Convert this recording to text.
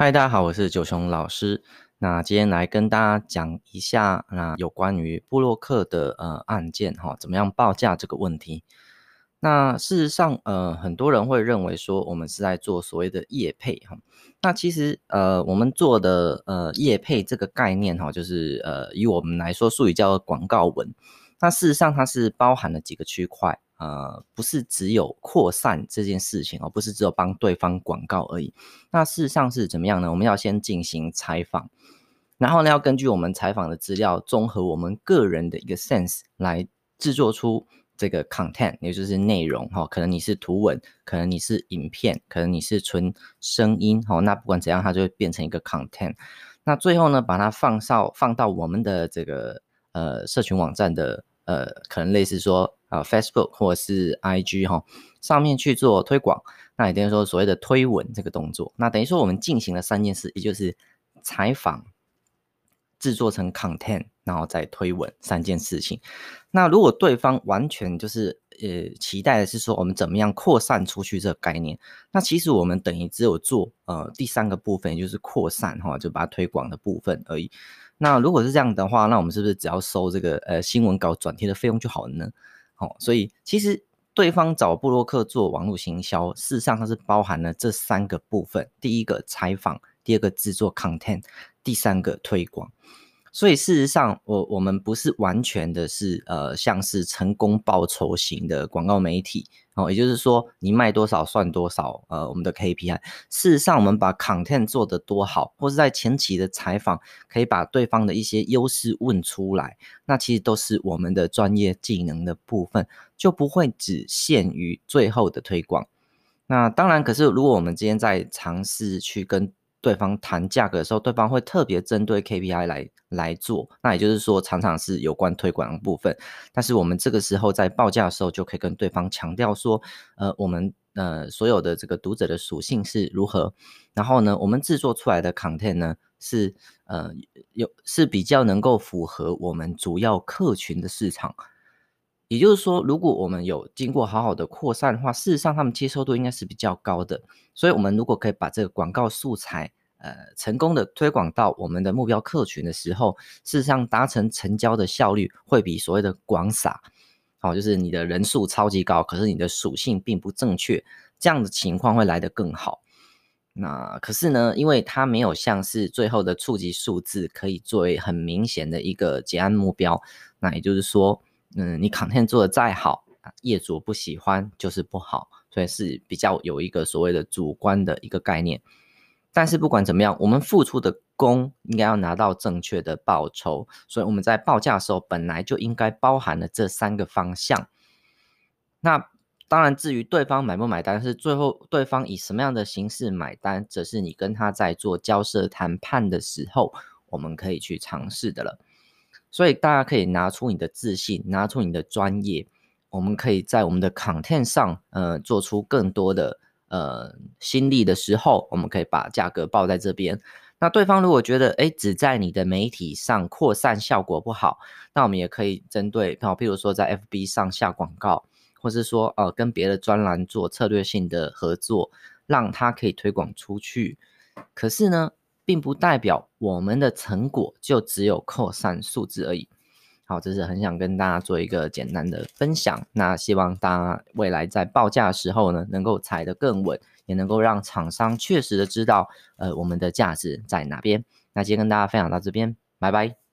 嗨，大家好，我是九雄老师。那今天来跟大家讲一下，那有关于布洛克的呃案件哈，怎么样报价这个问题。那事实上，呃，很多人会认为说我们是在做所谓的业配哈。那其实呃，我们做的呃业配这个概念哈，就是呃以我们来说，术语叫广告文。那事实上，它是包含了几个区块。呃，不是只有扩散这件事情哦，不是只有帮对方广告而已。那事实上是怎么样呢？我们要先进行采访，然后呢，要根据我们采访的资料，综合我们个人的一个 sense 来制作出这个 content，也就是内容哈。可能你是图文，可能你是影片，可能你是纯声音哈。那不管怎样，它就会变成一个 content。那最后呢，把它放上放到我们的这个呃社群网站的呃，可能类似说。啊，Facebook 或者是 IG 哈，上面去做推广，那也等于说所谓的推文这个动作，那等于说我们进行了三件事，也就是采访、制作成 content，然后再推文三件事情。那如果对方完全就是呃期待的是说我们怎么样扩散出去这个概念，那其实我们等于只有做呃第三个部分，也就是扩散哈，就把它推广的部分而已。那如果是这样的话，那我们是不是只要收这个呃新闻稿转贴的费用就好了呢？哦，所以其实对方找布洛克做网络行销，事实上它是包含了这三个部分：第一个采访，第二个制作 content，第三个推广。所以事实上，我我们不是完全的是呃，像是成功报酬型的广告媒体哦，也就是说你卖多少算多少，呃，我们的 KPI。事实上，我们把 content 做得多好，或是在前期的采访可以把对方的一些优势问出来，那其实都是我们的专业技能的部分，就不会只限于最后的推广。那当然，可是如果我们今天在尝试去跟对方谈价格的时候，对方会特别针对 KPI 来来做，那也就是说，常常是有关推广的部分。但是我们这个时候在报价的时候，就可以跟对方强调说，呃，我们呃所有的这个读者的属性是如何，然后呢，我们制作出来的 content 呢是呃有是比较能够符合我们主要客群的市场。也就是说，如果我们有经过好好的扩散的话，事实上他们接受度应该是比较高的。所以，我们如果可以把这个广告素材，呃，成功的推广到我们的目标客群的时候，事实上达成成交的效率会比所谓的广撒，好，就是你的人数超级高，可是你的属性并不正确，这样的情况会来得更好。那可是呢，因为它没有像是最后的触及数字可以作为很明显的一个结案目标，那也就是说。嗯，你 content 做的再好，业主不喜欢就是不好，所以是比较有一个所谓的主观的一个概念。但是不管怎么样，我们付出的功应该要拿到正确的报酬，所以我们在报价的时候本来就应该包含了这三个方向。那当然，至于对方买不买单，是最后对方以什么样的形式买单，则是你跟他在做交涉谈判的时候，我们可以去尝试的了。所以大家可以拿出你的自信，拿出你的专业，我们可以在我们的 content 上，呃，做出更多的呃心力的时候，我们可以把价格报在这边。那对方如果觉得，诶，只在你的媒体上扩散效果不好，那我们也可以针对，好，譬如说在 FB 上下广告，或是说，呃，跟别的专栏做策略性的合作，让它可以推广出去。可是呢，并不代表我们的成果就只有扩散数字而已。好，这是很想跟大家做一个简单的分享。那希望大家未来在报价的时候呢，能够踩得更稳，也能够让厂商确实的知道，呃，我们的价值在哪边。那今天跟大家分享到这边，拜拜。